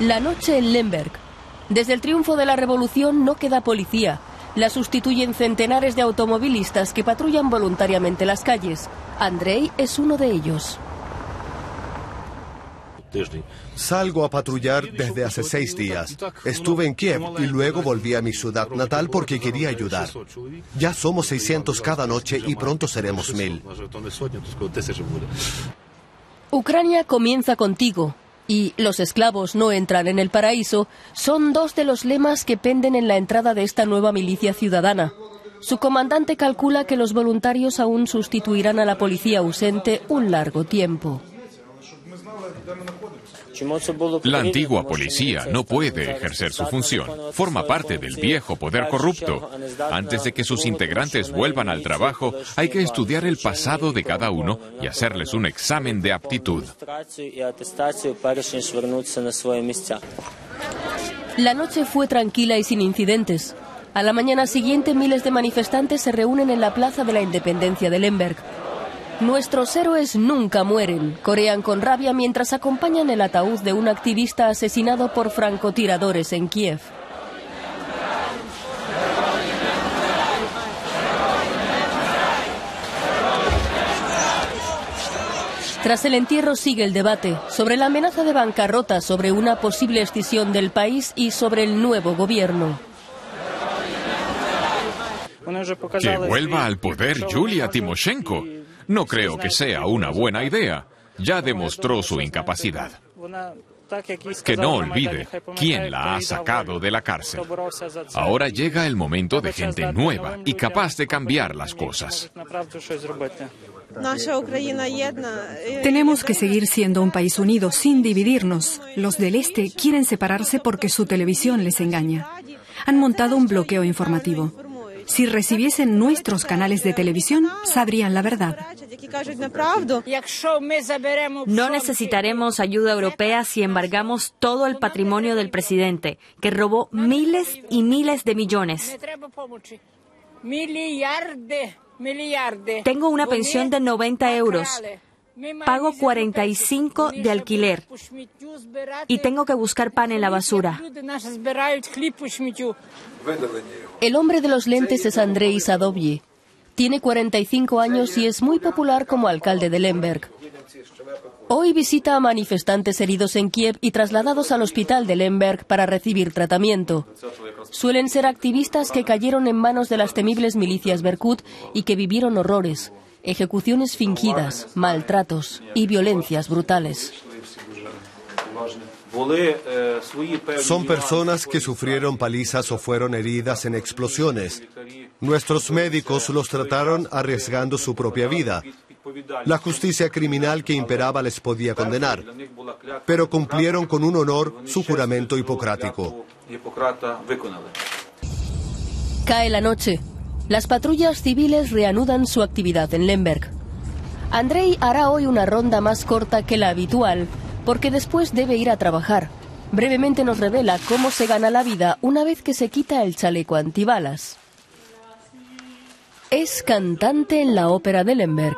La noche en Lemberg. Desde el triunfo de la revolución no queda policía. La sustituyen centenares de automovilistas que patrullan voluntariamente las calles. Andrei es uno de ellos. Salgo a patrullar desde hace seis días. Estuve en Kiev y luego volví a mi ciudad natal porque quería ayudar. Ya somos 600 cada noche y pronto seremos mil. Ucrania comienza contigo y los esclavos no entran en el paraíso son dos de los lemas que penden en la entrada de esta nueva milicia ciudadana. Su comandante calcula que los voluntarios aún sustituirán a la policía ausente un largo tiempo. La antigua policía no puede ejercer su función. Forma parte del viejo poder corrupto. Antes de que sus integrantes vuelvan al trabajo, hay que estudiar el pasado de cada uno y hacerles un examen de aptitud. La noche fue tranquila y sin incidentes. A la mañana siguiente miles de manifestantes se reúnen en la Plaza de la Independencia de Lemberg. Nuestros héroes nunca mueren, corean con rabia mientras acompañan el ataúd de un activista asesinado por francotiradores en Kiev. Tras el entierro sigue el debate sobre la amenaza de bancarrota, sobre una posible escisión del país y sobre el nuevo gobierno. Que vuelva al poder Yulia Timoshenko. No creo que sea una buena idea. Ya demostró su incapacidad. Que no olvide quién la ha sacado de la cárcel. Ahora llega el momento de gente nueva y capaz de cambiar las cosas. Tenemos que seguir siendo un país unido, sin dividirnos. Los del Este quieren separarse porque su televisión les engaña. Han montado un bloqueo informativo. Si recibiesen nuestros canales de televisión, sabrían la verdad. No necesitaremos ayuda europea si embargamos todo el patrimonio del presidente, que robó miles y miles de millones. Tengo una pensión de 90 euros. Pago 45 de alquiler y tengo que buscar pan en la basura. El hombre de los lentes es Andrei Sadovyi. Tiene 45 años y es muy popular como alcalde de Lemberg. Hoy visita a manifestantes heridos en Kiev y trasladados al hospital de Lemberg para recibir tratamiento. Suelen ser activistas que cayeron en manos de las temibles milicias Berkut y que vivieron horrores ejecuciones fingidas, maltratos y violencias brutales. Son personas que sufrieron palizas o fueron heridas en explosiones. Nuestros médicos los trataron arriesgando su propia vida. La justicia criminal que imperaba les podía condenar, pero cumplieron con un honor su juramento hipocrático. Cae la noche. Las patrullas civiles reanudan su actividad en Lemberg. Andrei hará hoy una ronda más corta que la habitual, porque después debe ir a trabajar. Brevemente nos revela cómo se gana la vida una vez que se quita el chaleco antibalas. Es cantante en la ópera de Lemberg.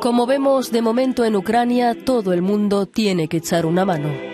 Como vemos de momento en Ucrania, todo el mundo tiene que echar una mano.